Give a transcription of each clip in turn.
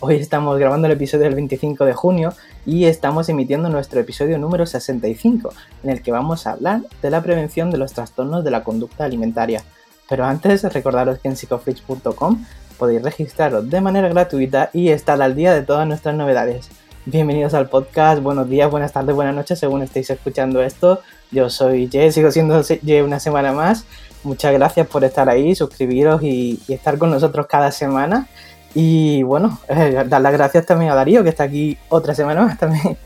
Hoy estamos grabando el episodio del 25 de junio y estamos emitiendo nuestro episodio número 65, en el que vamos a hablar de la prevención de los trastornos de la conducta alimentaria. Pero antes, recordaros que en psicoflix.com podéis registraros de manera gratuita y estar al día de todas nuestras novedades. Bienvenidos al podcast, buenos días, buenas tardes, buenas noches, según estéis escuchando esto. Yo soy Ye, sigo siendo Ye una semana más. Muchas gracias por estar ahí, suscribiros y, estar con nosotros cada semana. Y bueno, eh, dar las gracias también a Darío, que está aquí otra semana más también.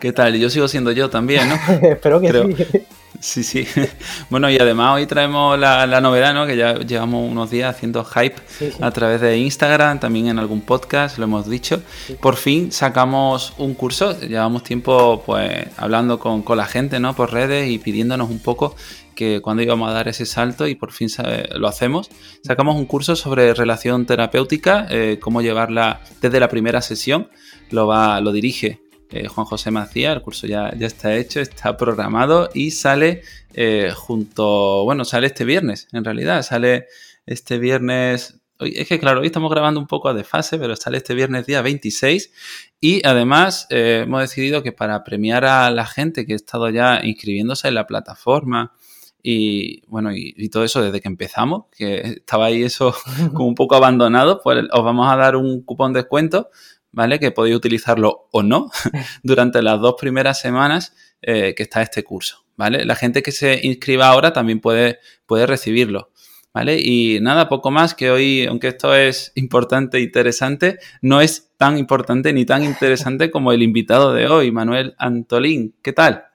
¿Qué tal? Yo sigo siendo yo también, ¿no? Espero que sí. Sí, sí. Bueno, y además hoy traemos la, novedad, ¿no? Que ya llevamos unos días haciendo hype a través de Instagram, también en algún podcast, lo hemos dicho. Por fin sacamos un curso, llevamos tiempo pues hablando con, la gente, ¿no? Por redes y pidiéndonos un poco que cuando íbamos a dar ese salto y por fin lo hacemos. Sacamos un curso sobre relación terapéutica, eh, cómo llevarla desde la primera sesión. Lo, va, lo dirige eh, Juan José Macías, el curso ya, ya está hecho, está programado y sale eh, junto, bueno, sale este viernes, en realidad, sale este viernes, es que claro, hoy estamos grabando un poco de fase, pero sale este viernes día 26 y además eh, hemos decidido que para premiar a la gente que ha estado ya inscribiéndose en la plataforma, y bueno, y, y, todo eso desde que empezamos, que estaba ahí eso como un poco abandonado, pues os vamos a dar un cupón de descuento ¿vale? Que podéis utilizarlo o no durante las dos primeras semanas eh, que está este curso, ¿vale? La gente que se inscriba ahora también puede, puede recibirlo, ¿vale? Y nada, poco más que hoy, aunque esto es importante e interesante, no es tan importante ni tan interesante como el invitado de hoy, Manuel Antolín. ¿Qué tal?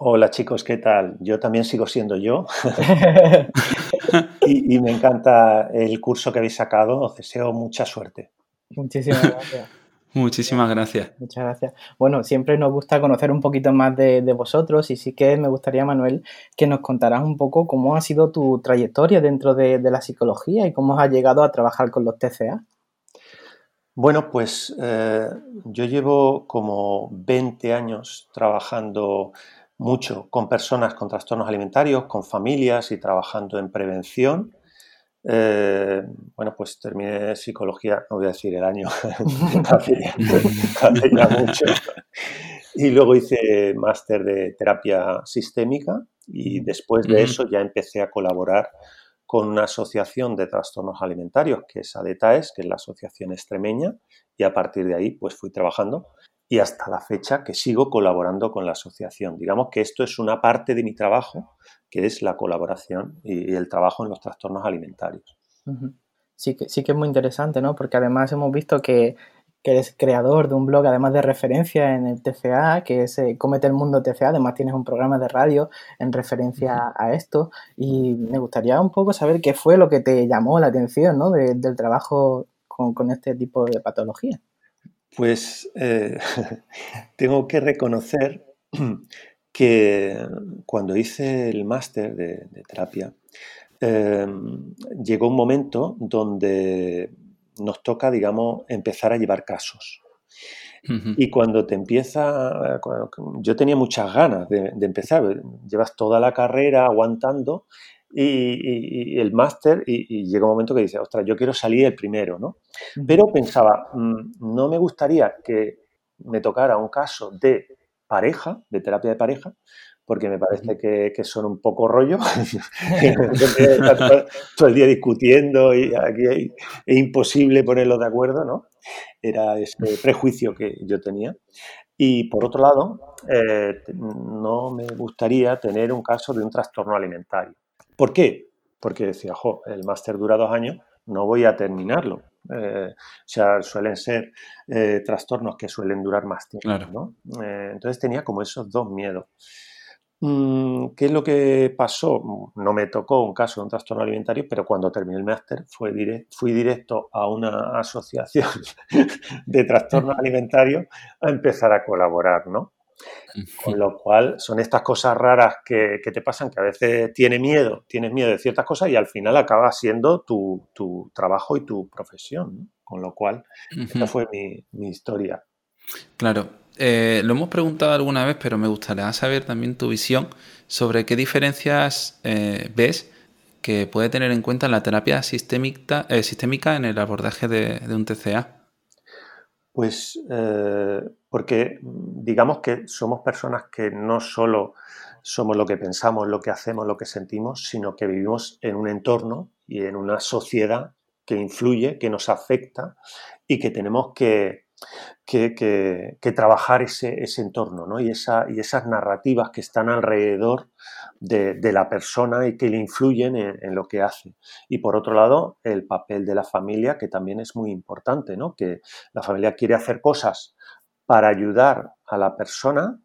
Hola chicos, ¿qué tal? Yo también sigo siendo yo y, y me encanta el curso que habéis sacado. Os deseo mucha suerte. Muchísimas gracias. Muchísimas gracias. Muchas gracias. Bueno, siempre nos gusta conocer un poquito más de, vosotros y sí que me gustaría, Manuel, que nos contaras un poco cómo ha sido tu trayectoria dentro de, la psicología y cómo has llegado a trabajar con los TCA. Bueno, pues eh, yo llevo como 20 años trabajando mucho con personas con trastornos alimentarios, con familias y trabajando en prevención eh, bueno, pues terminé psicología, no voy a decir el año, hace, ya mucho. Y luego hice máster de terapia sistémica y después de eso ya empecé a colaborar con una asociación de trastornos alimentarios, que es ADETAES, que es la asociación extremeña, y a partir de ahí pues fui trabajando y hasta la fecha que sigo colaborando con la asociación. Digamos que esto es una parte de mi trabajo, que es la colaboración y, el trabajo en los trastornos alimentarios. Sí que, sí que es muy interesante, ¿no? Porque además hemos visto que, que eres creador de un blog, además de referencia en el TCA, que es eh, Comete el Mundo TCA, además tienes un programa de radio en referencia a esto. Y me gustaría un poco saber qué fue lo que te llamó la atención, ¿no? del trabajo con, con este tipo de patología. Pues eh, tengo que reconocer que cuando hice el máster de, terapia, em, llegó un momento donde nos toca, digamos, empezar a llevar casos. Y cuando te empieza, yo tenía muchas ganas de, empezar, llevas toda la carrera aguantando y, el máster y, llega un momento que dice, ostras, yo quiero salir el primero, ¿no? Pero pensaba, mm, no me gustaría que me tocara un caso de pareja, de terapia de pareja, porque me parece que, son un poco rollo. todo, el día discutiendo y aquí es imposible ponerlo de acuerdo, ¿no? Era ese prejuicio que yo tenía. Y por otro lado, eh, no me gustaría tener un caso de un trastorno alimentario. ¿Por qué? Porque decía, jo, el máster dura dos años, no voy a terminarlo. Eh, o sea, suelen ser eh, trastornos que suelen durar más tiempo. ¿no? Eh, entonces tenía como esos dos miedos. Mm, ¿Qué es lo que pasó? No me tocó un caso de un trastorno alimentario, pero cuando terminé el máster fui, directo a una asociación de trastornos alimentarios a empezar a colaborar, ¿no? Con lo cual son estas cosas raras que, te pasan, que a veces tienes miedo, tienes miedo de ciertas cosas y al final acaba siendo tu, trabajo y tu profesión. Con lo cual, esta fue mi, historia. Claro, eh, lo hemos preguntado alguna vez, pero me gustaría saber también tu visión sobre qué diferencias eh, ves que puede tener en cuenta la terapia sistémica, eh, sistémica en el abordaje de, de un TCA. Pues porque digamos que somos personas que no solo somos lo que pensamos, lo que hacemos, lo que sentimos, sino que vivimos en un entorno y en una sociedad que influye, que nos afecta y que tenemos que, que, trabajar ese, entorno ¿no? y, esa, y, esas narrativas que están alrededor de, la persona y que le influyen en, lo que hace. Y por otro lado, el papel de la familia, que también es muy importante, ¿no? que la familia quiere hacer cosas para ayudar a la persona,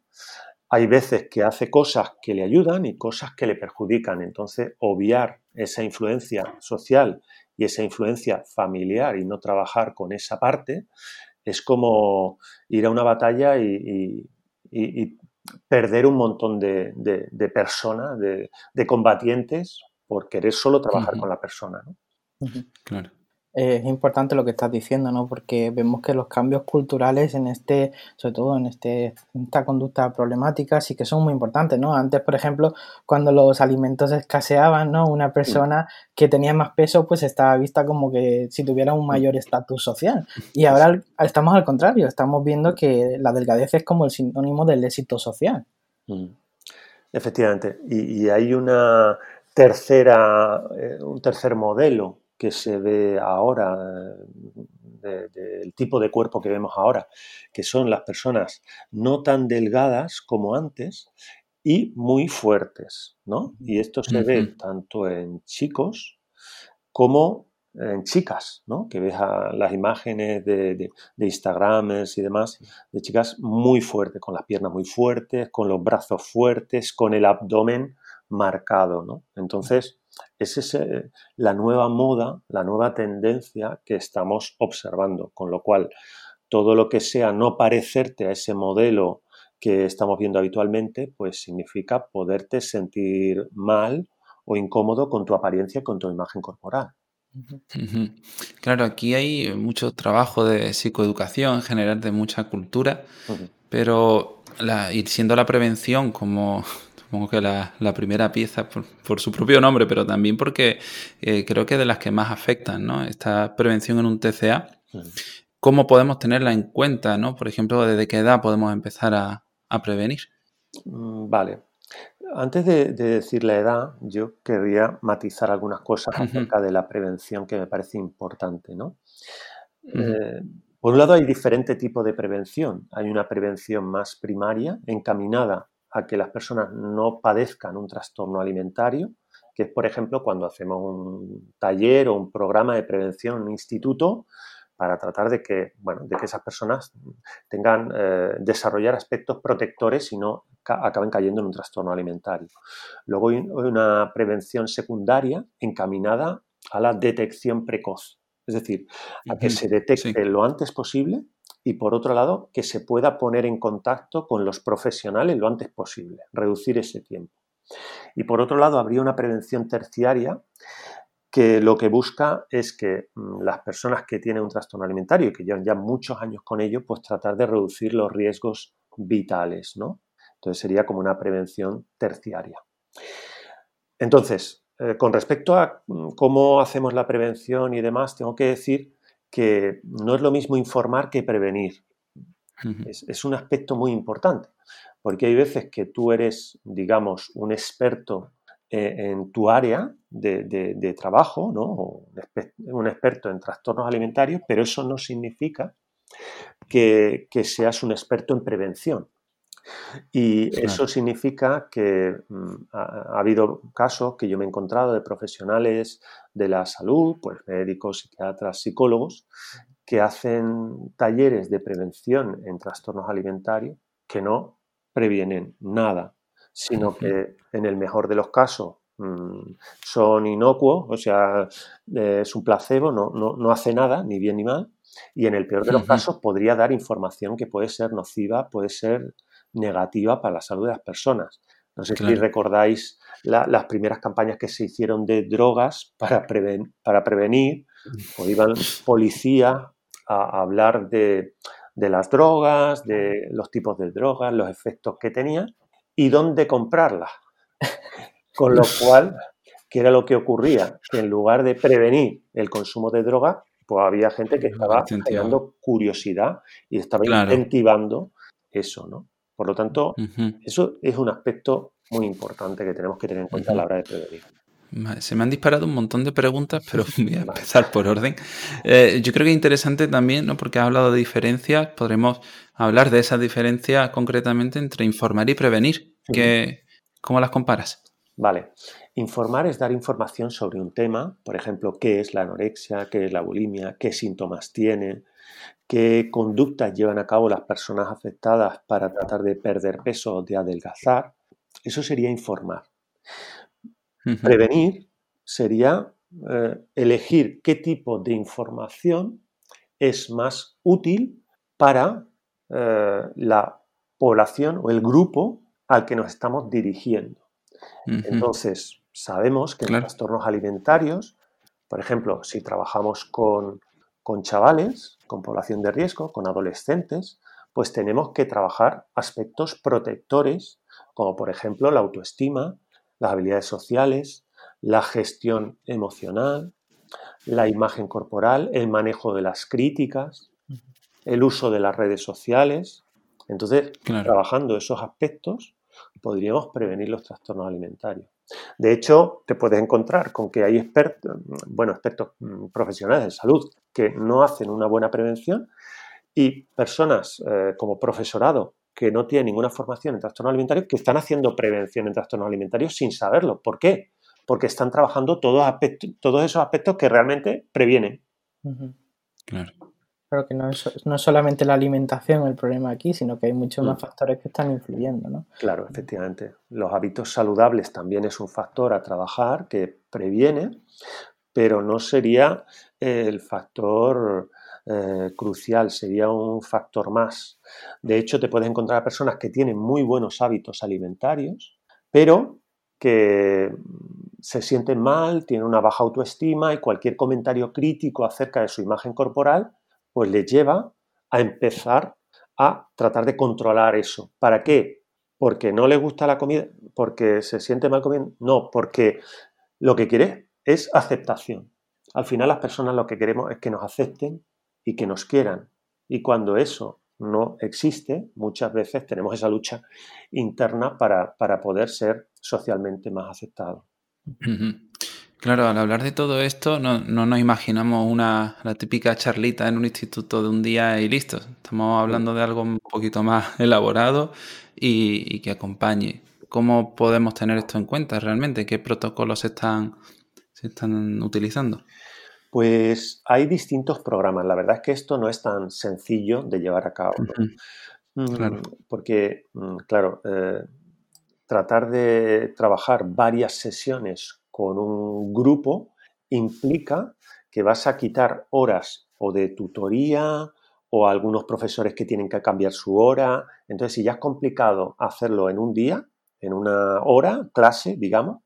hay veces que hace cosas que le ayudan y cosas que le perjudican. Entonces, obviar esa influencia social y esa influencia familiar y no trabajar con esa parte es como ir a una batalla y, perder un montón de, personas, de, combatientes, por querer solo trabajar con la persona. Claro es importante lo que estás diciendo, ¿no? Porque vemos que los cambios culturales en este, sobre todo en este, esta conducta problemática, sí que son muy importantes, ¿no? Antes, por ejemplo, cuando los alimentos escaseaban, ¿no? Una persona que tenía más peso, pues estaba vista como que si tuviera un mayor estatus social. Y ahora estamos al contrario, estamos viendo que la delgadez es como el sinónimo del éxito social. Mm. Efectivamente. Y, hay una tercera, eh, un tercer modelo que se ve ahora, del tipo de cuerpo que vemos ahora, que son las personas no tan delgadas como antes y muy fuertes, ¿no? Y esto se ve tanto en chicos como en chicas, ¿no? Que ves las imágenes de, de, y demás, de chicas muy fuertes, con las piernas muy fuertes, con los brazos fuertes, con el abdomen marcado, ¿no? Entonces, es eh, la nueva moda, la nueva tendencia que estamos observando, con lo cual todo lo que sea no parecerte a ese modelo que estamos viendo habitualmente, pues significa poderte sentir mal o incómodo con tu apariencia y con tu imagen corporal. Claro, aquí hay mucho trabajo de psicoeducación en general, de mucha cultura, pero la, y siendo la prevención como supongo que la, primera pieza por, su propio nombre, pero también porque eh, creo que de las que más afectan, ¿no? Esta prevención en un TCA, ¿cómo podemos tenerla en cuenta, ¿no? Por ejemplo, ¿desde qué edad podemos empezar a, prevenir? Mm, vale. Antes de, decir la edad, yo querría matizar algunas cosas acerca de la prevención que me parece importante, ¿no? Eh, por un lado, hay diferente tipo de prevención. Hay una prevención más primaria, encaminada a que las personas no padezcan un trastorno alimentario, que es, por ejemplo, cuando hacemos un taller o un programa de prevención en un instituto para tratar de que, bueno, de que esas personas tengan, eh, desarrollar aspectos protectores y no acaben cayendo en un trastorno alimentario. Luego hay una prevención secundaria encaminada a la detección precoz, es decir, a que se detecte lo antes posible y por otro lado que se pueda poner en contacto con los profesionales lo antes posible, reducir ese tiempo. Y por otro lado habría una prevención terciaria que lo que busca es que mm, las personas que tienen un trastorno alimentario y que llevan ya muchos años con ello, pues tratar de reducir los riesgos vitales, ¿no? Entonces sería como una prevención terciaria. Entonces, eh, con respecto a mm, cómo hacemos la prevención y demás, tengo que decir que no es lo mismo informar que prevenir. es, un aspecto muy importante, porque hay veces que tú eres, digamos, un experto eh, en tu área de, trabajo, ¿no? un experto en trastornos alimentarios, pero eso no significa que seas un experto en prevención. Y eso significa que mm, ha, habido casos que yo me he encontrado de profesionales de la salud, pues médicos, psiquiatras, psicólogos, que hacen talleres de prevención en trastornos alimentarios que no previenen nada sino que en el mejor de los casos mm, son inocuos, o sea, eh, es un placebo, no, no, hace nada, ni bien ni mal, y en el peor de los casos podría dar información que puede ser nociva, puede ser negativa para la salud de las personas. No sé si recordáis las primeras campañas que se hicieron de drogas para, para prevenir, o iban policías a, hablar de, las drogas, de los tipos de drogas, los efectos que tenían y dónde comprarlas. Con lo cual, ¿qué era lo que ocurría? Que en lugar de prevenir el consumo de drogas, pues había gente que estaba generando curiosidad y estaba incentivando eso, ¿no? Por lo tanto, eso es un aspecto muy importante que tenemos que tener en cuenta a la hora de prevenir. Se me han disparado un montón de preguntas, pero voy a empezar por orden. Eh, yo creo que es interesante también, ¿no? porque has hablado de diferencias, podremos hablar de esa diferencia concretamente entre informar y prevenir. ¿Cómo las comparas? Vale. Informar es dar información sobre un tema, por ejemplo, qué es la anorexia, qué es la bulimia, qué síntomas tiene, qué conductas llevan a cabo las personas afectadas para tratar de perder peso o de adelgazar. Eso sería informar. Prevenir sería eh, elegir qué tipo de información es más útil para eh, la población o el grupo al que nos estamos dirigiendo. Entonces, sabemos que en trastornos alimentarios, por ejemplo, si trabajamos con, con chavales, con población de riesgo, con adolescentes, pues tenemos que trabajar aspectos protectores, como por ejemplo la autoestima, las habilidades sociales, la gestión emocional, la imagen corporal, el manejo de las críticas, el uso de las redes sociales. Entonces, trabajando esos aspectos, podríamos prevenir los trastornos alimentarios. De hecho, te puedes encontrar con que hay expertos, bueno, expertos mm, profesionales de salud que no hacen una buena prevención y personas eh, como profesorado que no tiene ninguna formación en trastornos alimentarios que están haciendo prevención en trastornos alimentarios sin saberlo. ¿Por qué? Porque están trabajando todos, todos esos aspectos que realmente previenen. Claro. Claro que no es, no solamente la alimentación el problema aquí, sino que hay muchos más mm. factores que están influyendo, ¿no? Claro, efectivamente. Los hábitos saludables también es un factor a trabajar que previene, pero no sería el factor eh, crucial, sería un factor más. De hecho, te puedes encontrar a personas que tienen muy buenos hábitos alimentarios, pero que se sienten mal, tienen una baja autoestima y cualquier comentario crítico acerca de su imagen corporal, pues les lleva a empezar a tratar de controlar eso. ¿Para qué? Porque no le gusta la comida, porque se siente mal comiendo. No, porque lo que quiere es aceptación. Al final las personas lo que queremos es que nos acepten y que nos quieran. Y cuando eso no existe, muchas veces tenemos esa lucha interna para, poder ser socialmente más aceptados. Claro, al hablar de todo esto, no, nos imaginamos una, la típica charlita en un instituto de un día y listo. Estamos hablando de algo un poquito más elaborado y, y que acompañe. ¿Cómo podemos tener esto en cuenta realmente? ¿Qué protocolos están, se están utilizando? Pues hay distintos programas. La verdad es que esto no es tan sencillo de llevar a cabo. Mm, porque, mm, claro, eh, tratar de trabajar varias sesiones con un grupo implica que vas a quitar horas o de tutoría o algunos profesores que tienen que cambiar su hora. Entonces, si ya es complicado hacerlo en un día, en una hora, clase, digamos,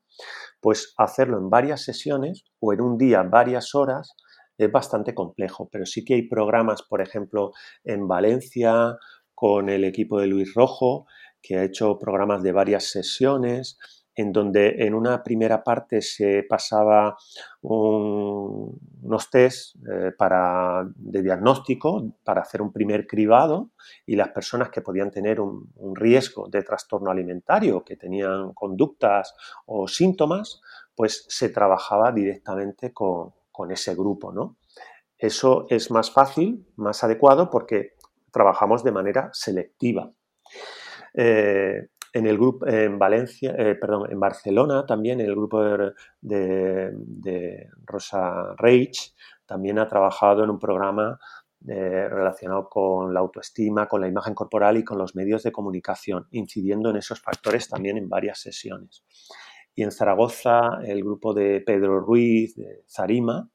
pues hacerlo en varias sesiones o en un día varias horas es bastante complejo, pero sí que hay programas, por ejemplo, en Valencia con el equipo de Luis Rojo, que ha hecho programas de varias sesiones, en donde en una primera parte se pasaba unos test eh, para, de diagnóstico para hacer un primer cribado y las personas que podían tener un, riesgo de trastorno alimentario, que tenían conductas o síntomas, pues se trabajaba directamente con, ese grupo. ¿no? Eso es más fácil, más adecuado porque trabajamos de manera selectiva. Eh, en el grupo en Valencia, eh, perdón, en Barcelona también, en el grupo de, Rosa Reich, también ha trabajado en un programa relacionado con la autoestima, con la imagen corporal y con los medios de comunicación, incidiendo en esos factores también en varias sesiones. Y en Zaragoza, el grupo de Pedro Ruiz, de Zarima,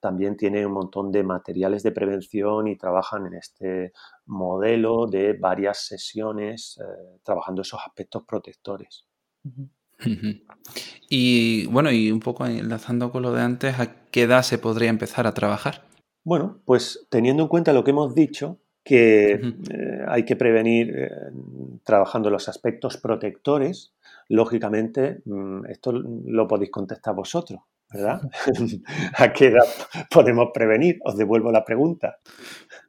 también tiene un montón de materiales de prevención y trabajan en este modelo de varias sesiones, eh, trabajando esos aspectos protectores. Y bueno, y un poco enlazando con lo de antes, ¿a qué edad se podría empezar a trabajar? Bueno, pues teniendo en cuenta lo que hemos dicho, que eh, hay que prevenir eh, trabajando los aspectos protectores, lógicamente mm, esto lo podéis contestar vosotros. ¿Verdad? ¿A qué edad podemos prevenir? Os devuelvo la pregunta.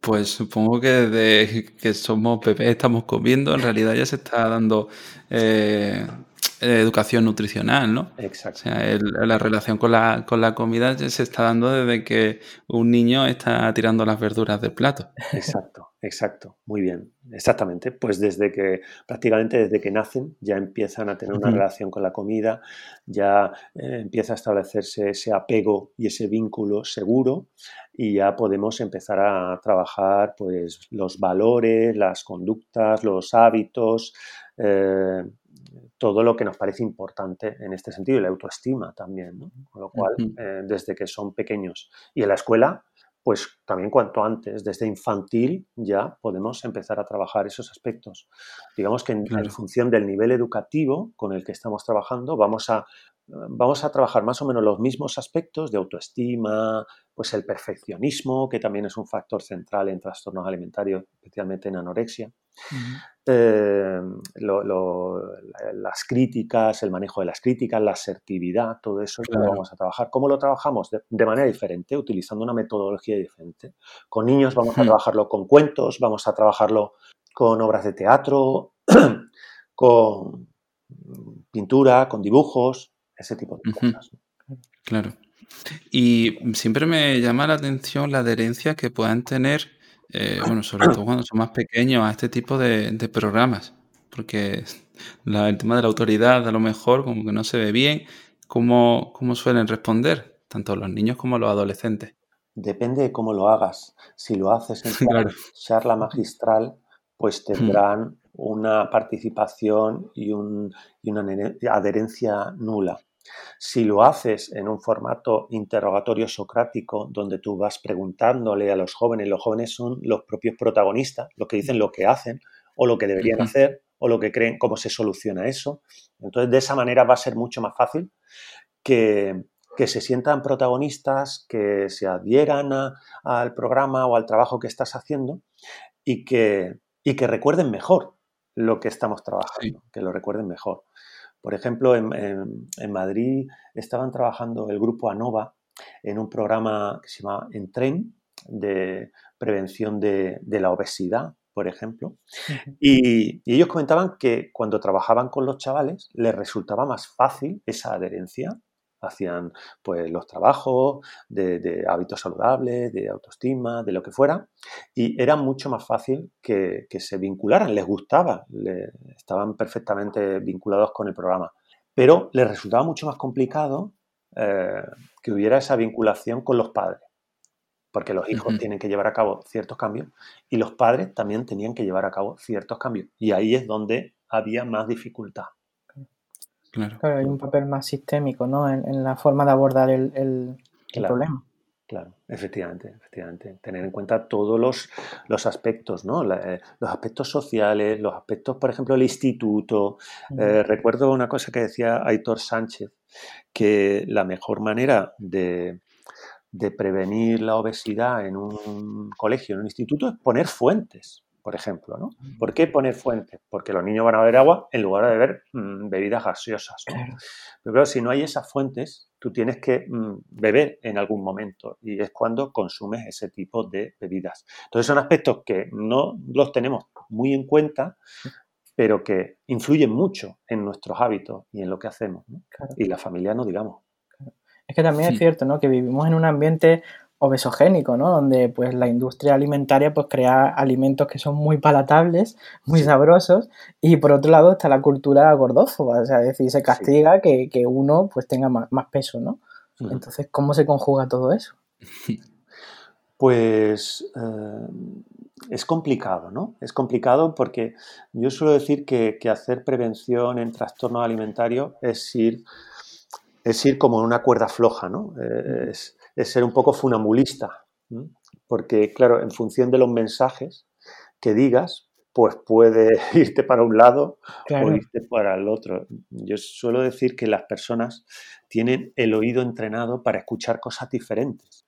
Pues supongo que desde que somos bebés estamos comiendo, en realidad ya se está dando eh, educación nutricional, ¿no? Exacto. O sea, la relación con la, con la comida se está dando desde que un niño está tirando las verduras del plato. Exacto, exacto. Muy bien. Exactamente. Pues desde que, prácticamente desde que nacen, ya empiezan a tener una relación con la comida, ya eh, empieza a establecerse ese apego y ese vínculo seguro y ya podemos empezar a trabajar pues los valores, las conductas, los hábitos, eh, todo lo que nos parece importante en este sentido y la autoestima también, ¿no? Con lo cual, eh, desde que son pequeños. Y en la escuela, pues también cuanto antes, desde infantil ya podemos empezar a trabajar esos aspectos. Digamos que en, función del nivel educativo con el que estamos trabajando, vamos a, vamos a trabajar más o menos los mismos aspectos de autoestima, pues el perfeccionismo, que también es un factor central en trastornos alimentarios, especialmente en anorexia. Eh, las críticas, el manejo de las críticas, la asertividad, todo eso lo vamos a trabajar. ¿Cómo lo trabajamos? De, manera diferente, utilizando una metodología diferente. Con niños vamos a trabajarlo con cuentos, vamos a trabajarlo con obras de teatro, con pintura, con dibujos, ese tipo de cosas. Claro. Y siempre me llama la atención la adherencia que puedan tener, eh, bueno, sobre todo cuando son más pequeños, a este tipo de, programas. Porque el tema de la autoridad, a lo mejor, como que no se ve bien. ¿Cómo, cómo suelen responder, tanto los niños como los adolescentes? Depende de cómo lo hagas. Si lo haces en charla magistral, pues tendrán una participación y, un, y una adherencia nula. Si lo haces en un formato interrogatorio socrático, donde tú vas preguntándole a los jóvenes, los jóvenes son los propios protagonistas, los que dicen lo que hacen o lo que deberían hacer o lo que creen, cómo se soluciona eso. Entonces, de esa manera va a ser mucho más fácil que, se sientan protagonistas, que se adhieran al programa o al trabajo que estás haciendo y que, y que recuerden mejor lo que estamos trabajando, que lo recuerden mejor. Por ejemplo, en, Madrid estaban trabajando el grupo ANOVA en un programa que se llama Entren de prevención de, la obesidad, por ejemplo. y, ellos comentaban que cuando trabajaban con los chavales les resultaba más fácil esa adherencia hacían pues los trabajos de, hábitos saludables, de autoestima, de lo que fuera, y era mucho más fácil que, se vincularan, les gustaba, estaban perfectamente vinculados con el programa, pero les resultaba mucho más complicado eh, que hubiera esa vinculación con los padres, porque los hijos tienen que llevar a cabo ciertos cambios y los padres también tenían que llevar a cabo ciertos cambios, y ahí es donde había más dificultad. Claro. hay un papel más sistémico, ¿no? En, la forma de abordar el, problema. Claro, efectivamente, efectivamente. Tener en cuenta todos los, los aspectos, ¿no? Eh, los aspectos sociales, los aspectos, por ejemplo, el instituto. Eh, recuerdo una cosa que decía Aitor Sánchez, que la mejor manera de, de prevenir la obesidad en un colegio, en un instituto, es poner fuentes por ejemplo. ¿no? ¿Por qué poner fuentes? Porque los niños van a beber agua en lugar de beber mm, bebidas gaseosas. Pero claro, si no hay esas fuentes, tú tienes que mm, beber en algún momento y es cuando consumes ese tipo de bebidas. Entonces son aspectos que no los tenemos muy en cuenta, pero que influyen mucho en nuestros hábitos y en lo que hacemos. Y la familia no digamos. Es que también es cierto, ¿no? Que vivimos en un ambiente obesogénico, ¿no? Donde pues la industria alimentaria pues crea alimentos que son muy palatables, muy sabrosos y por otro lado está la cultura gordófoba, o sea, es decir, se castiga que, uno pues tenga más, peso, ¿no? Entonces, ¿cómo se conjuga todo eso? Pues eh, es complicado, ¿no? Es complicado porque yo suelo decir que, hacer prevención en trastornos alimentarios es ir, es ir como en una cuerda floja, ¿no? Eh, es, ser un poco funambulista, porque, claro, en función de los mensajes que digas, pues puede irte para un lado o irte para el otro. Yo suelo decir que las personas tienen el oído entrenado para escuchar cosas diferentes.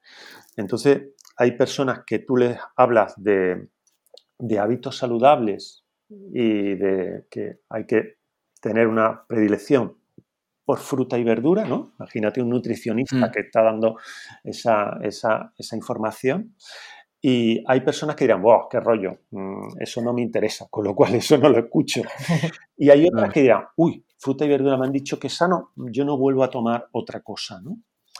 Entonces, hay personas que tú les hablas de, hábitos saludables y de que hay que tener una predilección por fruta y verdura, ¿no? Imagínate un nutricionista mm. que está dando esa, esa información y hay personas que dirán, wow, qué rollo, mm, eso no me interesa, con lo cual eso no lo escucho. Y hay otras que dirán, uy, fruta y verdura me han dicho que es sano, yo no vuelvo a tomar otra cosa, ¿no?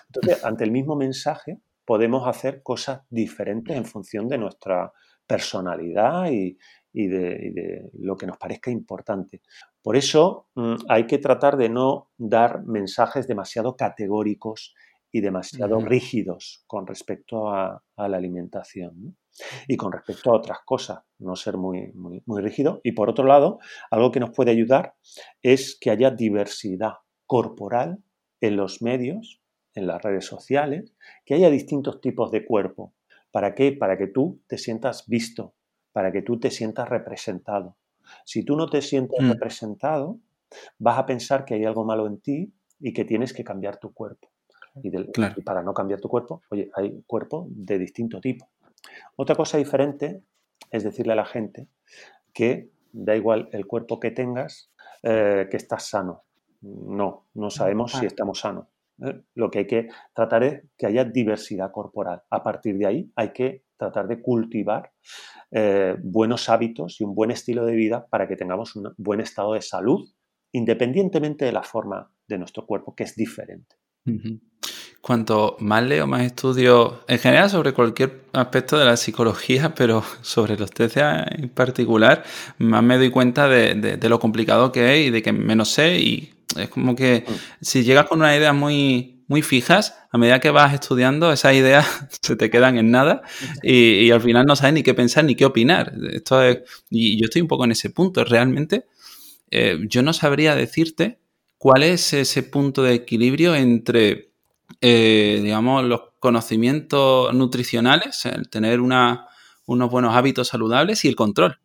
Entonces, ante el mismo mensaje, podemos hacer cosas diferentes en función de nuestra personalidad y, de, lo que nos parezca importante. Por eso mm, hay que tratar de no dar mensajes demasiado categóricos y demasiado rígidos con respecto a, la alimentación. Y con respecto a otras cosas, no ser muy, muy, muy rígido. Y por otro lado, algo que nos puede ayudar es que haya diversidad corporal en los medios, en las redes sociales, que haya distintos tipos de cuerpo. ¿Para qué? Para que tú te sientas visto, para que tú te sientas representado. Si tú no te sientes mm. representado, vas a pensar que hay algo malo en ti y que tienes que cambiar tu cuerpo. Y, para no cambiar tu cuerpo, oye, hay cuerpo de distinto tipo. Otra cosa diferente es decirle a la gente que da igual el cuerpo que tengas, eh, que estás sano. No, no sabemos si estamos sanos. ¿eh? Lo que hay que tratar es que haya diversidad corporal. A partir de ahí hay que tratar de cultivar eh, buenos hábitos y un buen estilo de vida para que tengamos un buen estado de salud, independientemente de la forma de nuestro cuerpo, que es diferente cuanto más leo, más estudio en general sobre cualquier aspecto de la psicología, pero sobre los TCA en particular, más me doy cuenta de, lo complicado que es y de que menos sé. Y es como que mm. si llegas con unas ideas muy, muy fijas, a medida que vas estudiando, esas ideas se te quedan en nada y, al final no sabes ni qué pensar ni qué opinar. Esto es, y yo estoy un poco en ese punto. Realmente, eh, yo no sabría decirte cuál es ese punto de equilibrio entre eh, digamos, los conocimientos nutricionales, el tener unos buenos hábitos saludables y el control.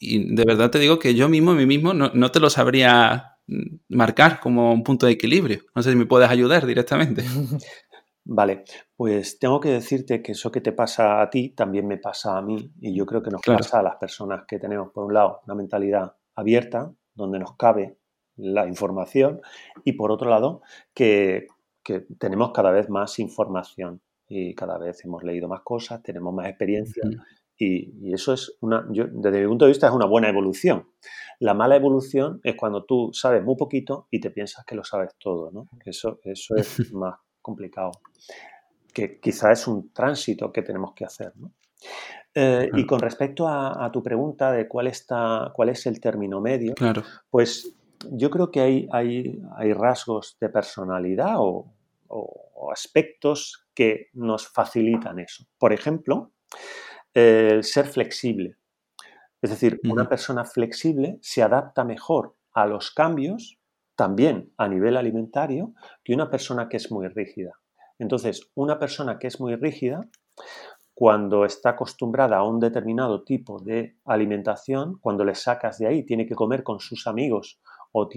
Y de verdad te digo que yo mismo, mí mismo, no, te lo sabría marcar como un punto de equilibrio. No sé si me puedes ayudar directamente. Vale, pues tengo que decirte que eso que te pasa a ti también me pasa a mí y yo creo que nos pasa a las personas que tenemos, por un lado, una mentalidad abierta, donde nos cabe la información y por otro lado, que que tenemos cada vez más información y cada vez hemos leído más cosas, tenemos más experiencia y, eso es una, yo, desde mi punto de vista, es una buena evolución. La mala evolución es cuando tú sabes muy poquito y te piensas que lo sabes todo, ¿no? Eso, eso es más complicado. Que quizá es un tránsito que tenemos que hacer, ¿no? Eh, y con respecto a, tu pregunta de cuál, está, cuál es el término medio, claro. pues yo creo que hay, hay, hay rasgos de personalidad o, aspectos que nos facilitan eso. Por ejemplo, el ser flexible. Es decir, una persona flexible se adapta mejor a los cambios, también a nivel alimentario, que una persona que es muy rígida. Entonces, una persona que es muy rígida, cuando está acostumbrada a un determinado tipo de alimentación, cuando le sacas de ahí, tiene que comer con sus amigos o,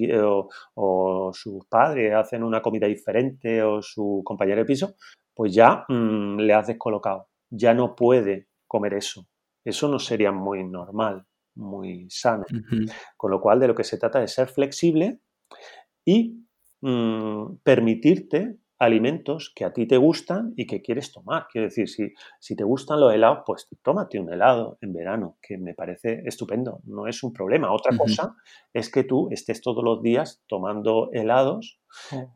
o, sus padres hacen una comida diferente o su compañero de piso, pues ya mm, le has descolocado, ya no puede comer eso. Eso no sería muy normal, muy sano. Con lo cual, de lo que se trata es ser flexible y mm, permitirte alimentos que a ti te gustan y que quieres tomar. Quiero decir, si, si te gustan los helados, pues tómate un helado en verano, que me parece estupendo, no es un problema. Otra cosa es que tú estés todos los días tomando helados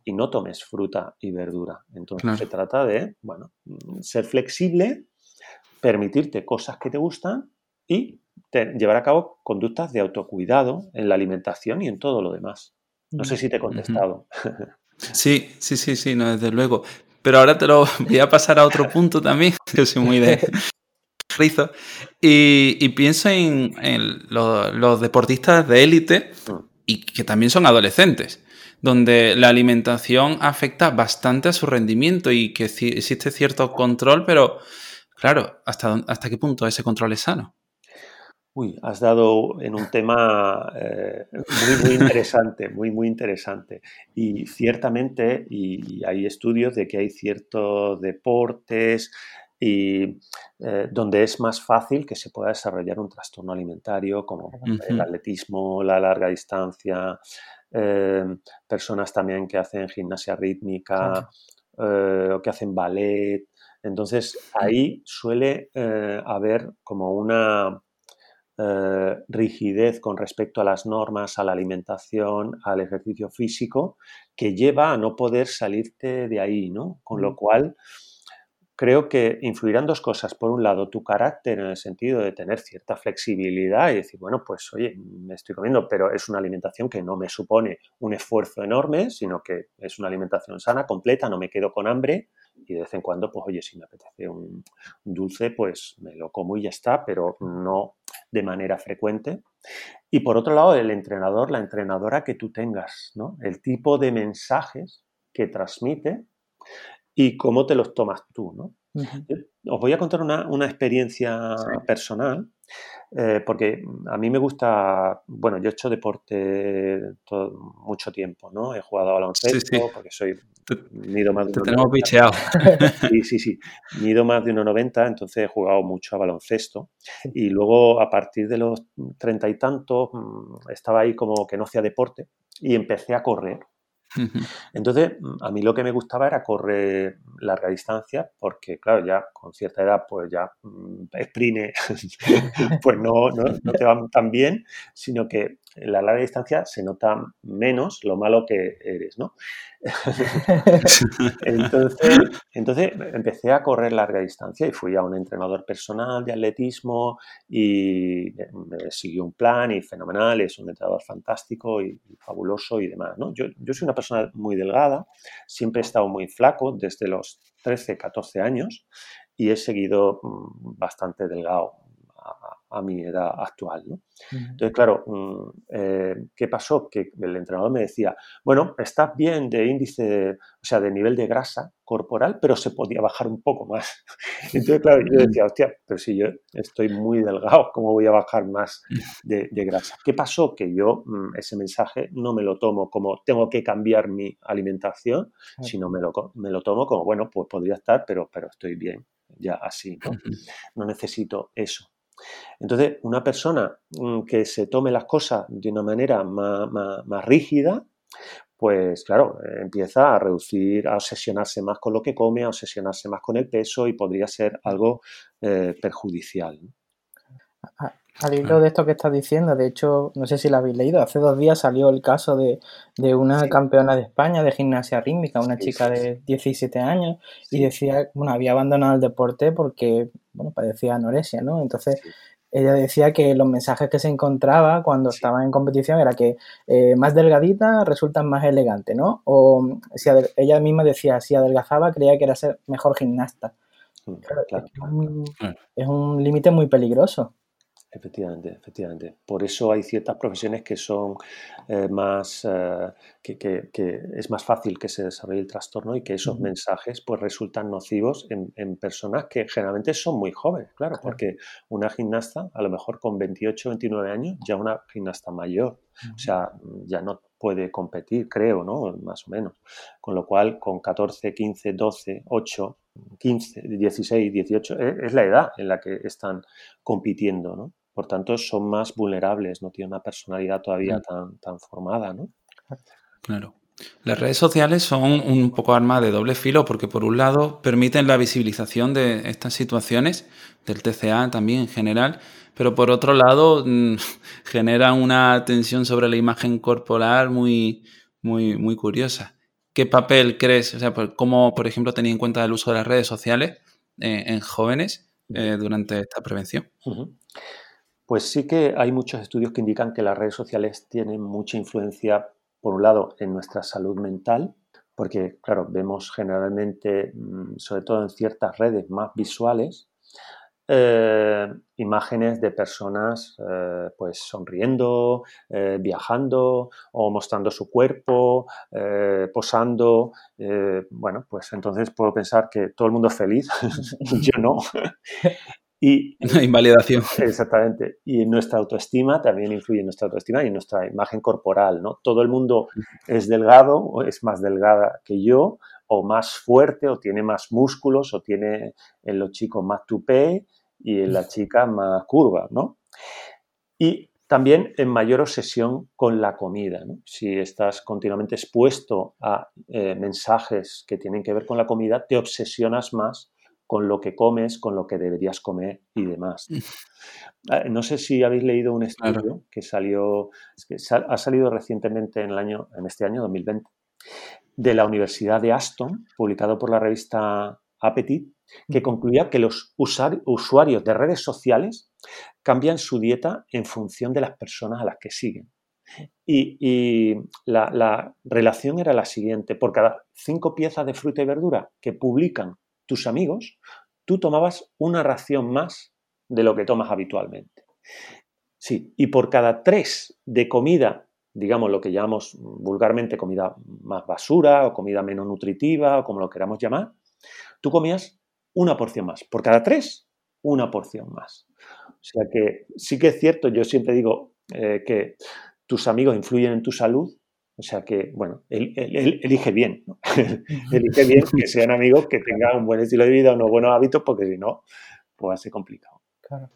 y no tomes fruta y verdura. Entonces se trata de, bueno, ser flexible, permitirte cosas que te gustan y llevar a cabo conductas de autocuidado en la alimentación y en todo lo demás. No sé si te he contestado. Sí, sí, sí, sí, no, desde luego. Pero ahora te lo voy a pasar a otro punto también, que soy muy de rizo. Y, pienso en, los, deportistas de élite y que también son adolescentes, donde la alimentación afecta bastante a su rendimiento y que existe cierto control, pero claro, ¿hasta, hasta qué punto ese control es sano? Uy, has dado en un tema eh, muy, muy interesante, muy, muy interesante. Y ciertamente, y, hay estudios de que hay ciertos deportes y, eh, donde es más fácil que se pueda desarrollar un trastorno alimentario, como el atletismo, la larga distancia, eh, personas también que hacen gimnasia rítmica o que hacen ballet. Entonces, ahí suele haber como una eh, rigidez con respecto a las normas, a la alimentación, al ejercicio físico, que lleva a no poder salirte de ahí, ¿no? Con lo cual, creo que influirán dos cosas. Por un lado, tu carácter en el sentido de tener cierta flexibilidad y decir, bueno, pues oye, me estoy comiendo, pero es una alimentación que no me supone un esfuerzo enorme, sino que es una alimentación sana, completa, no me quedo con hambre y de vez en cuando, pues oye, si me apetece un, dulce, pues me lo como y ya está, pero no de manera frecuente. Y por otro lado, el entrenador, la entrenadora que tú tengas, ¿no? El tipo de mensajes que transmite y cómo te los tomas tú, ¿no? Os voy a contar una, experiencia personal, eh, porque a mí me gusta, bueno, yo he hecho deporte mucho tiempo, ¿no? He jugado a baloncesto porque soy mido más de te tenemos bicheado. Sí, sí, sí. Mido más de 1,90, entonces he jugado mucho a baloncesto. Y luego, a partir de los treinta y tantos, mm, estaba ahí como que no hacía deporte y empecé a correr. Entonces, mm, a mí lo que me gustaba era correr larga distancia, porque, claro, ya con cierta edad, pues ya mm, sprine, pues no, no, te va tan bien, sino que en la larga distancia se nota menos lo malo que eres, ¿no? entonces, entonces empecé a correr larga distancia y fui a un entrenador personal de atletismo y me siguió un plan y fenomenal, es un entrenador fantástico y, fabuloso y demás, ¿no? Yo, yo soy una persona muy delgada, siempre he estado muy flaco desde los 13, 14 años y he seguido mm, bastante delgado a, mi edad actual. ¿no? Entonces, claro, mm, eh, ¿qué pasó? Que el entrenador me decía, bueno, estás bien de índice, o sea, de nivel de grasa corporal, pero se podía bajar un poco más. Entonces, claro, yo decía, hostia, pero si yo estoy muy delgado, ¿cómo voy a bajar más de, grasa? ¿Qué pasó? Que yo mm, ese mensaje no me lo tomo como tengo que cambiar mi alimentación, sino me lo, me lo tomo como, bueno, pues podría estar, pero, pero estoy bien ya así, ¿no? No necesito eso. Entonces, una persona mm, que se tome las cosas de una manera más, rígida, pues claro, empieza a reducir, a obsesionarse más con lo que come, a obsesionarse más con el peso y podría ser algo eh, perjudicial. Al hilo de esto que estás diciendo, de hecho, no sé si lo habéis leído, hace dos días salió el caso de, una campeona de España de gimnasia rítmica, una chica de 17 años, y decía, bueno, había abandonado el deporte porque, bueno, padecía anorexia, ¿no? Entonces, ella decía que los mensajes que se encontraba cuando estaba en competición era que eh, más delgadita resultan más elegante, ¿no? O si ella misma decía, si adelgazaba creía que era ser mejor gimnasta. Mm, es un límite muy peligroso. Efectivamente, efectivamente. Por eso hay ciertas profesiones que son eh, más, eh, que, es más fácil que se desarrolle el trastorno y que esos mensajes pues resultan nocivos en, personas que generalmente son muy jóvenes, claro, porque una gimnasta a lo mejor con 28, 29 años, ya una gimnasta mayor, o sea, ya no puede competir, creo, ¿no? Más o menos. Con lo cual, con 14, 15, 12, 8, 15, 16, 18, es la edad en la que están compitiendo, ¿no? Por tanto, son más vulnerables, no tienen una personalidad todavía tan, tan formada, ¿no? Claro. Las redes sociales son un poco arma de doble filo porque por un lado permiten la visibilización de estas situaciones, del TCA también en general, pero por otro lado mm, generan una tensión sobre la imagen corporal muy, muy, muy curiosa. ¿Qué papel crees, o sea, cómo, por ejemplo, tenía en cuenta el uso de las redes sociales eh, en jóvenes eh, durante esta prevención? Pues sí que hay muchos estudios que indican que las redes sociales tienen mucha influencia, por un lado, en nuestra salud mental, porque, claro, vemos generalmente, mm, sobre todo en ciertas redes más visuales, eh, imágenes de personas eh, pues sonriendo, eh, viajando o mostrando su cuerpo, posando. bueno, pues entonces puedo pensar que todo el mundo es feliz, yo no. Y, invalidación. Exactamente. Y nuestra autoestima también influye en nuestra autoestima y en nuestra imagen corporal, ¿no? Todo el mundo es delgado o es más delgada que yo, o más fuerte, o tiene más músculos, o tiene en los chicos más tupé y en la chica más curva, ¿no? Y también en mayor obsesión con la comida. ¿no? Si estás continuamente expuesto a eh, mensajes que tienen que ver con la comida, te obsesionas más con lo que comes, con lo que deberías comer y demás. Ah, no sé si habéis leído un estudio que salió, que ha salido recientemente en, el año, en este año 2020, de la Universidad de Aston, publicado por la revista Appetit, que concluía que los usuarios de redes sociales cambian su dieta en función de las personas a las que siguen. Y, la, la, relación era la siguiente, por cada cinco piezas de fruta y verdura que publican tus amigos, tú tomabas una ración más de lo que tomas habitualmente. Sí, y por cada tres de comida, digamos lo que llamamos vulgarmente comida más basura o comida menos nutritiva o como lo queramos llamar, tú comías una porción más. Por cada tres, una porción más. O sea que sí que es cierto, yo siempre digo eh, que tus amigos influyen en tu salud, o sea que, bueno, él, elige bien, ¿no? elige bien que sean amigos, que tengan un buen estilo de vida, unos buenos hábitos, porque si no, pues va a ser complicado. Claro.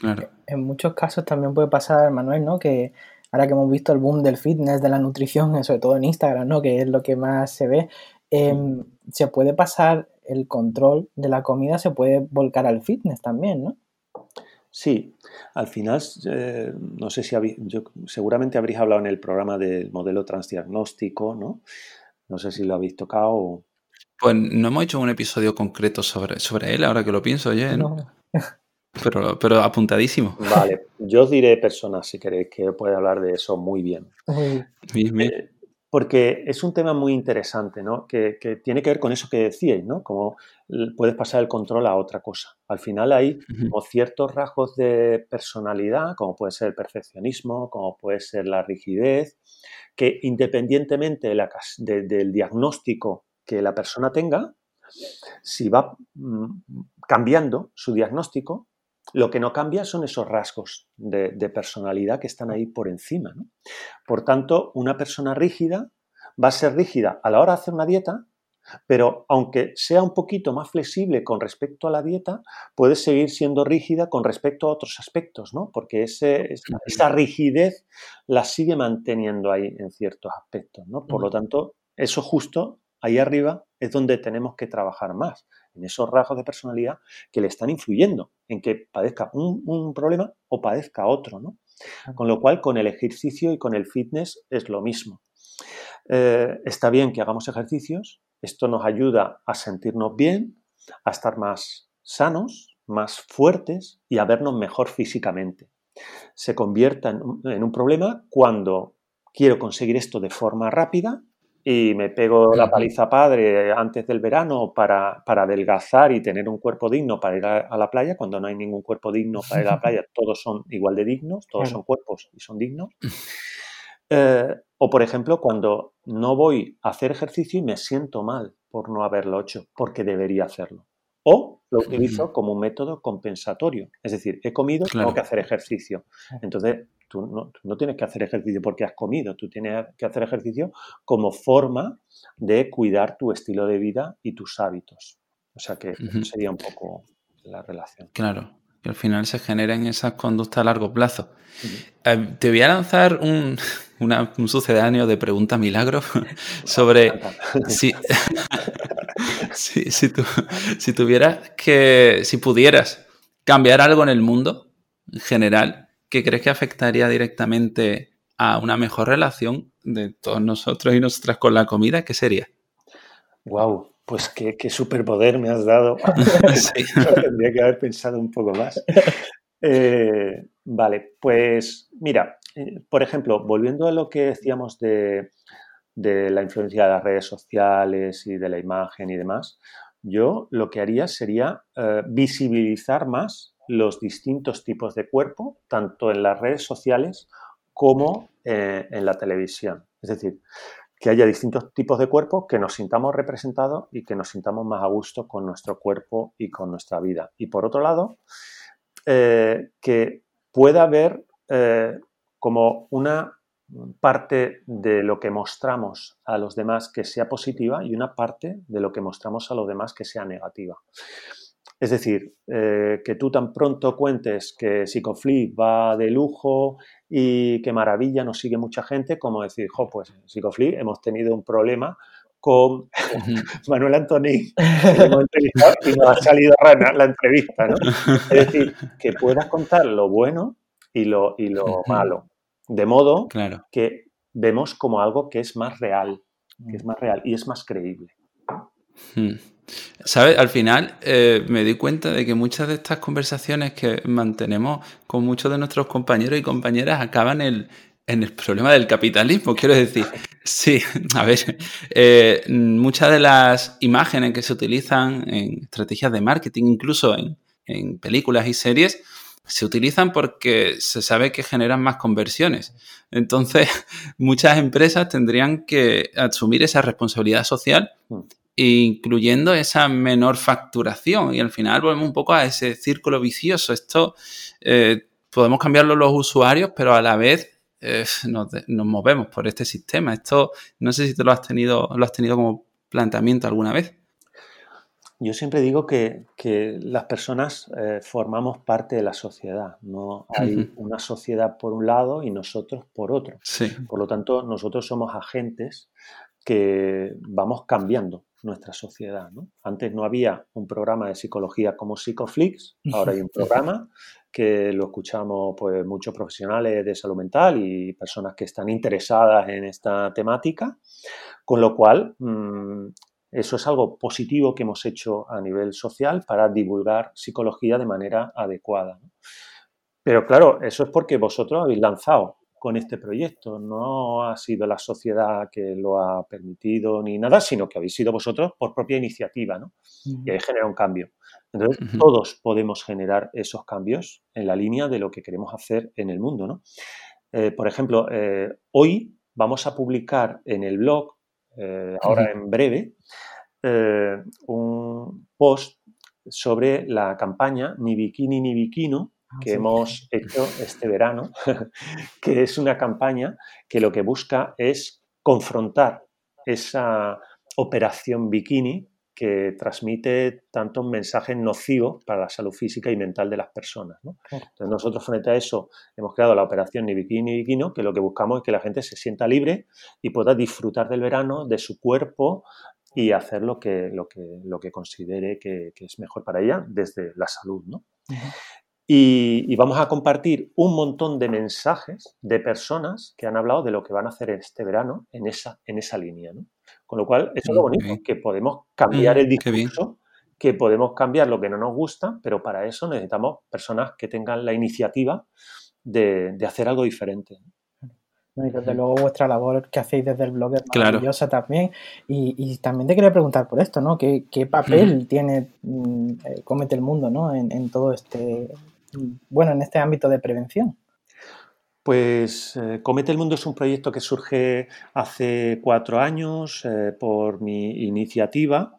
claro. En muchos casos también puede pasar, Manuel, ¿no? Que ahora que hemos visto el boom del fitness, de la nutrición, sobre todo en Instagram, ¿no? Que es lo que más se ve, em, se puede pasar el control de la comida, se puede volcar al fitness también, ¿no? Sí, al final, eh, no sé si habéis, yo, seguramente habréis hablado en el programa del modelo transdiagnóstico, ¿no? No sé si lo habéis tocado. Pues no hemos hecho un episodio concreto sobre, sobre él, ahora que lo pienso, oye, ¿no? Pero, pero apuntadísimo. Vale, yo os diré personas, si queréis, que puede hablar de eso muy bien. bien, bien. Eh, porque es un tema muy interesante, ¿no? Que, tiene que ver con eso que decíais, ¿no? Como puedes pasar el control a otra cosa. Al final hay como ciertos rasgos de personalidad, como puede ser el perfeccionismo, como puede ser la rigidez, que independientemente del diagnóstico que la persona tenga, si va mm, cambiando su diagnóstico, lo que no cambia son esos rasgos de, personalidad que están ahí por encima. Por tanto, una persona rígida va a ser rígida a la hora de hacer una dieta, pero aunque sea un poquito más flexible con respecto a la dieta, puede seguir siendo rígida con respecto a otros aspectos, ¿no? Porque esa rigidez la sigue manteniendo ahí en ciertos aspectos, ¿no? Por lo tanto, eso justo ahí arriba es donde tenemos que trabajar más en esos rasgos de personalidad que le están influyendo en que padezca un, problema o padezca otro, ¿no? Con lo cual, con el ejercicio y con el fitness es lo mismo. Eh, está bien que hagamos ejercicios, esto nos ayuda a sentirnos bien, a estar más sanos, más fuertes y a vernos mejor físicamente. Se convierta en un problema cuando quiero conseguir esto de forma rápida y me pego la paliza padre antes del verano para, adelgazar y tener un cuerpo digno para ir a, la playa, cuando no hay ningún cuerpo digno para ir a la playa, todos son igual de dignos, todos son cuerpos y son dignos. Eh, o, por ejemplo, cuando no voy a hacer ejercicio y me siento mal por no haberlo hecho, porque debería hacerlo. O lo utilizo como un método compensatorio. Es decir, he comido, tengo que hacer ejercicio. Entonces, Tú no, tienes que hacer ejercicio porque has comido, tú tienes que hacer ejercicio como forma de cuidar tu estilo de vida y tus hábitos. O sea que sería un poco la relación. Claro, que al final se generan esas conductas a largo plazo. Eh, te voy a lanzar un, sucedáneo de pregunta milagro sobre si, si tuvieras que, si pudieras cambiar algo en el mundo en general, ¿qué crees que afectaría directamente a una mejor relación de todos nosotros y nosotras con la comida? ¿Qué sería? Wow, pues qué, superpoder me has dado. sí. Tendría que haber pensado un poco más. Eh, vale, pues mira, eh, por ejemplo, volviendo a lo que decíamos de, de la influencia de las redes sociales y de la imagen y demás, yo lo que haría sería eh, visibilizar más los distintos tipos de cuerpo, tanto en las redes sociales como eh, en la televisión. Es decir, que haya distintos tipos de cuerpo, que nos sintamos representados y que nos sintamos más a gusto con nuestro cuerpo y con nuestra vida. Y por otro lado, eh, que pueda haber como una parte de lo que mostramos a los demás que sea positiva y una parte de lo que mostramos a los demás que sea negativa. Es decir, eh, que tú tan pronto cuentes que Psicoflip va de lujo y que maravilla, nos sigue mucha gente, como decir, jo, pues Psicoflip hemos tenido un problema con Manuel Antoni y nos ha salido rana la entrevista, ¿no? Es decir, que puedas contar lo bueno y lo, y lo malo. De modo que vemos como algo que es más real, que es más real y es más creíble. Hmm. ¿Sabes? Al final eh, me di cuenta de que muchas de estas conversaciones que mantenemos con muchos de nuestros compañeros y compañeras acaban en el problema del capitalismo. Quiero decir, sí, a ver, eh, muchas de las imágenes que se utilizan en estrategias de marketing, incluso en, películas y series, se utilizan porque se sabe que generan más conversiones. Entonces, muchas empresas tendrían que asumir esa responsabilidad social, mm. Incluyendo esa menor facturación. Y al final volvemos un poco a ese círculo vicioso. Esto eh, podemos cambiarlo los usuarios, pero a la vez eh, nos, nos, movemos por este sistema. Esto no sé si te lo has tenido, lo has tenido como planteamiento alguna vez. Yo siempre digo que, las personas eh, formamos parte de la sociedad, no hay una sociedad por un lado y nosotros por otro. Por lo tanto, nosotros somos agentes que vamos cambiando nuestra sociedad. Antes no había un programa de psicología como Psicoflix, ahora hay un programa que lo escuchamos pues, muchos profesionales de salud mental y personas que están interesadas en esta temática, con lo cual mm, eso es algo positivo que hemos hecho a nivel social para divulgar psicología de manera adecuada. Pero claro, eso es porque vosotros habéis lanzado con este proyecto. No ha sido la sociedad que lo ha permitido ni nada, sino que habéis sido vosotros por propia iniciativa, ¿no? Y ahí genera un cambio. Entonces, todos podemos generar esos cambios en la línea de lo que queremos hacer en el mundo, ¿no? Eh, por ejemplo, eh, hoy vamos a publicar en el blog eh, ahora en breve, un post sobre la campaña Ni Bikini ni Bikino que hemos hecho este verano, que es una campaña que lo que busca es confrontar esa operación bikini que transmite tantos mensajes nocivos para la salud física y mental de las personas. Entonces nosotros frente a eso hemos creado la operación Ni Bikini ni Bikino, que lo que buscamos es que la gente se sienta libre y pueda disfrutar del verano, de su cuerpo y hacer lo que, lo que, lo que considere que, es mejor para ella desde la salud. Y, vamos a compartir un montón de mensajes de personas que han hablado de lo que van a hacer este verano en esa, en esa línea. Con lo cual, eso es lo bonito, que podemos cambiar el discurso, que podemos cambiar lo que no nos gusta, pero para eso necesitamos personas que tengan la iniciativa de, hacer algo diferente. Y desde luego vuestra labor que hacéis desde el blog es maravillosa también. Y, también te quería preguntar por esto, ¿no? ¿Qué, papel tiene mm, eh, Comete el Mundo, ¿no? En, todo este, bueno, en este ámbito de prevención. Pues eh, Comete el Mundo es un proyecto que surge hace cuatro años eh, por mi iniciativa.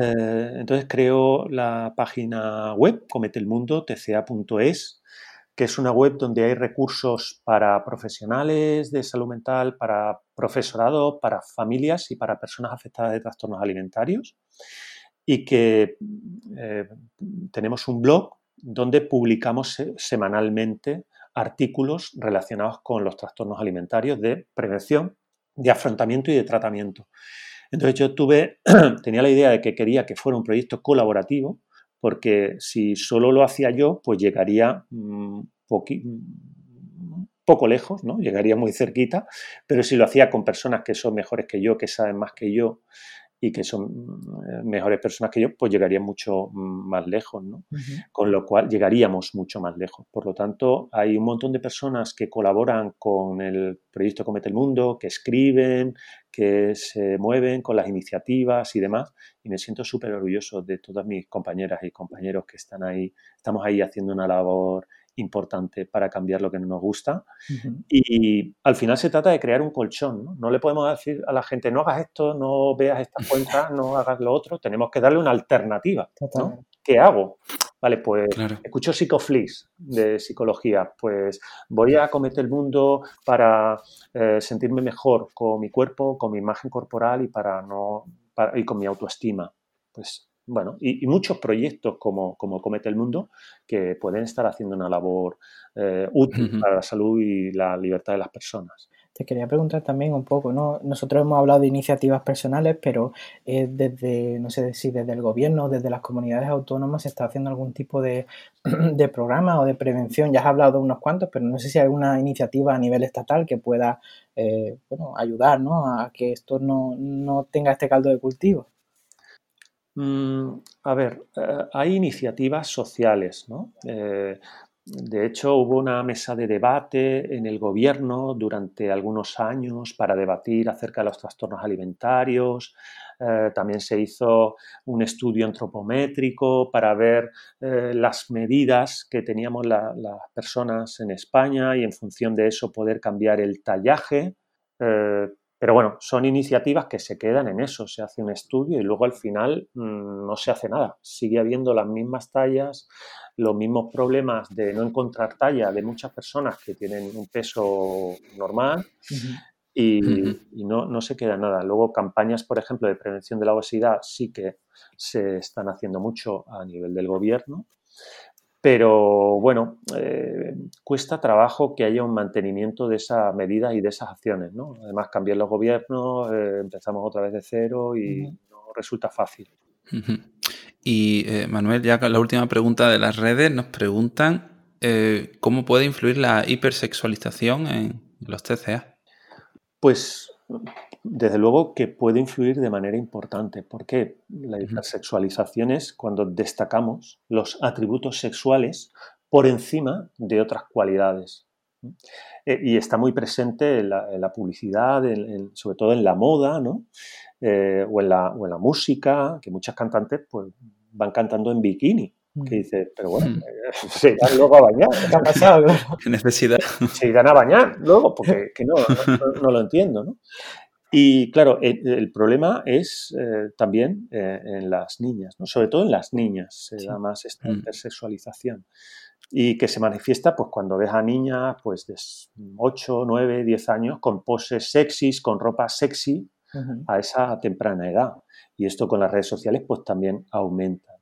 Eh, entonces creo la página web cometelmundo.tca.es, que es una web donde hay recursos para profesionales de salud mental, para profesorado, para familias y para personas afectadas de trastornos alimentarios. Y que tenemos un blog donde publicamos semanalmente artículos relacionados con los trastornos alimentarios de prevención, de afrontamiento y de tratamiento. Entonces yo tuve, tenía la idea de que quería que fuera un proyecto colaborativo, porque si solo lo hacía yo, pues llegaría mm, poco lejos, ¿no? Llegaría muy cerquita, pero si lo hacía con personas que son mejores que yo, que saben más que yo y que son eh, mejores personas que yo, pues llegarían mucho más lejos, ¿no? Con lo cual llegaríamos mucho más lejos. Por lo tanto, hay un montón de personas que colaboran con el proyecto Comete el Mundo, que escriben, que se mueven con las iniciativas y demás, y me siento súper orgulloso de todas mis compañeras y compañeros que están ahí, estamos ahí haciendo una labor importante para cambiar lo que no nos gusta. Y al final se trata de crear un colchón. ¿no? ¿no? le podemos decir a la gente, no hagas esto, no veas esta cuenta, no hagas lo otro. Tenemos que darle una alternativa. ¿no? ¿Qué hago? Vale, pues escucho Psicoflix de psicología. Pues voy a cometer el mundo para eh, sentirme mejor con mi cuerpo, con mi imagen corporal y para no y con mi autoestima. Pues bueno, y, muchos proyectos como, como, Comete el Mundo que pueden estar haciendo una labor eh, útil para la salud y la libertad de las personas. Te quería preguntar también un poco, ¿no? Nosotros hemos hablado de iniciativas personales, pero eh, desde, no sé si desde el gobierno o desde las comunidades autónomas se está haciendo algún tipo de, programa o de prevención. Ya has hablado de unos cuantos, pero no sé si hay alguna iniciativa a nivel estatal que pueda eh, bueno, ayudar ¿no? a que esto no, no tenga este caldo de cultivo. Mm, a ver, eh, hay iniciativas sociales, ¿no? Eh, de hecho, hubo una mesa de debate en el gobierno durante algunos años para debatir acerca de los trastornos alimentarios. Eh, también se hizo un estudio antropométrico para ver las medidas que teníamos las personas en España y en función de eso poder cambiar el tallaje. Pero bueno, son iniciativas que se quedan en eso, se hace un estudio y luego al final mm, no se hace nada. Sigue habiendo las mismas tallas, los mismos problemas de no encontrar talla de muchas personas que tienen un peso normal y, no, no, se queda nada. Luego campañas, por ejemplo, de prevención de la obesidad sí que se están haciendo mucho a nivel del gobierno, pero bueno, eh, cuesta trabajo que haya un mantenimiento de esa medida y de esas acciones, ¿no? Además, cambiar los gobiernos, eh, empezamos otra vez de cero y no resulta fácil. Y eh, Manuel, ya con la última pregunta de las redes, nos preguntan cómo puede influir la hipersexualización en los TCA. Pues desde luego que puede influir de manera importante. porque La hipersexualización es cuando destacamos los atributos sexuales por encima de otras cualidades. Eh, y está muy presente en la, publicidad, sobre todo en la moda, ¿no? Eh, o, en la, o, en la, música, que muchas cantantes pues, van cantando en bikini. Que dice, pero bueno, mm. se irán luego a bañar. ¿Qué ha pasado? ¿Qué necesidad? Se irán a bañar luego, porque que no, no, no, lo entiendo, ¿no? Y claro, el, problema es eh, también eh, en las niñas, ¿no? sobre todo en las niñas se da más esta mm. intersexualización y que se manifiesta pues cuando ves a niñas pues de 8, 9, 10 años con poses sexys, con ropa sexy a esa temprana edad. Y esto con las redes sociales pues también aumenta.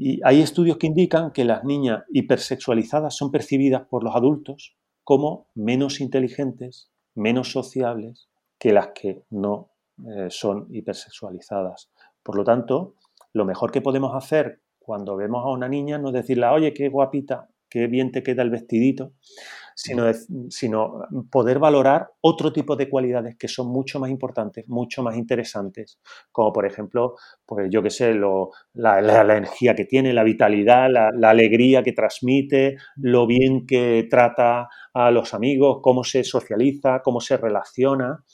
Y hay estudios que indican que las niñas hipersexualizadas son percibidas por los adultos como menos inteligentes, menos sociables, que las que no eh, son hipersexualizadas. Por lo tanto, lo mejor que podemos hacer cuando vemos a una niña no es decirle, oye, qué guapita, qué bien te queda el vestidito, sino, poder valorar otro tipo de cualidades que son mucho más importantes, mucho más interesantes, como por ejemplo, pues yo qué sé, la, energía que tiene, la vitalidad, la, alegría que transmite, lo bien que trata a los amigos, cómo se socializa, cómo se relaciona.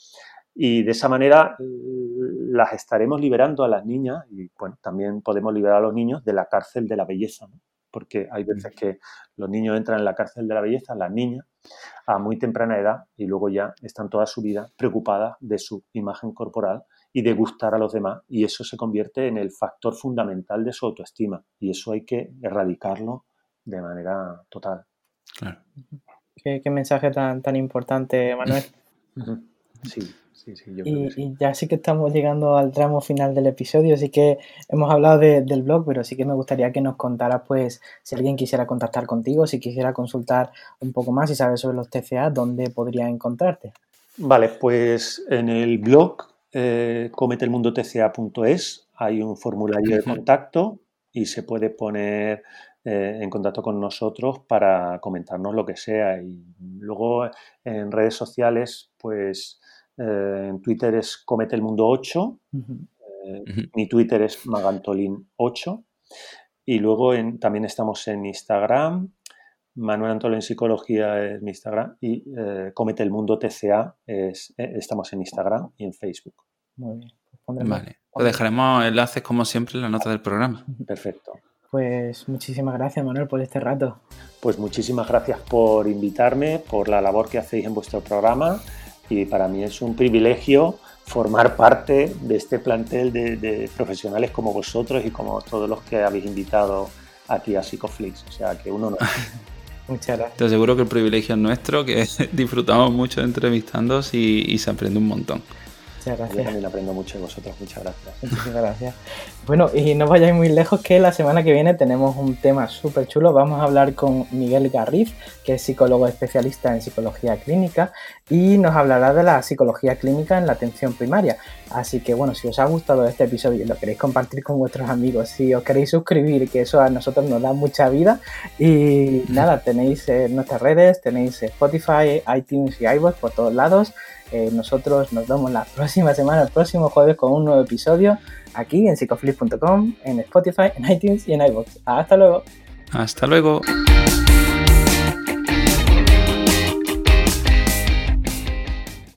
Y de esa manera las estaremos liberando a las niñas y bueno, también podemos liberar a los niños de la cárcel de la belleza. Porque hay veces que los niños entran en la cárcel de la belleza, las niñas, a muy temprana edad y luego ya están toda su vida preocupadas de su imagen corporal y de gustar a los demás. Y eso se convierte en el factor fundamental de su autoestima. Y eso hay que erradicarlo de manera total. Claro. Qué, mensaje tan, tan importante, Manuel. Sí y, ya sí que estamos llegando al tramo final del episodio, así que hemos hablado del blog, pero sí que me gustaría que nos contaras, pues, si alguien quisiera contactar contigo, si quisiera consultar un poco más y saber sobre los TCA, ¿dónde podría encontrarte? Vale, pues en el blog eh, cometelmundotca.es hay un formulario de contacto y se puede poner eh, en contacto con nosotros para comentarnos lo que sea. Y luego en redes sociales, pues eh, en Twitter es Comete el Mundo 8, Mi Twitter es magantolin8 y luego también estamos en Instagram. Manuel Antolin Psicología es mi Instagram y eh, Comete el Mundo TCA es, eh, estamos en Instagram y en Facebook. Muy bien. Pues vale. Pues dejaremos enlaces como siempre en la nota del programa. Perfecto. Pues muchísimas gracias Manuel por este rato. Pues muchísimas gracias por invitarme, por la labor que hacéis en vuestro programa y para mí es un privilegio formar parte de este plantel de, profesionales como vosotros y como todos los que habéis invitado aquí a Psicoflix. O sea, que uno no. Muchas gracias. Te aseguro que el privilegio es nuestro, que disfrutamos mucho entrevistándoos y, y se aprende un montón. Muchas gracias. Yo también aprendo mucho de vosotros. Muchas gracias. Muchas gracias. Bueno, y no vayáis muy lejos que la semana que viene tenemos un tema súper chulo. Vamos a hablar con Miguel Garriz, que es psicólogo especialista en psicología clínica y nos hablará de la psicología clínica en la atención primaria. Así que bueno, si os ha gustado este episodio y lo queréis compartir con vuestros amigos, si os queréis suscribir, que eso a nosotros nos da mucha vida. Y nada, tenéis nuestras redes, tenéis Spotify, iTunes y iVoox por todos lados. Eh, nosotros nos vemos la próxima semana, el próximo jueves, con un nuevo episodio aquí en psicoflip.com, en Spotify, en iTunes y en iVoox. Hasta luego. Hasta luego.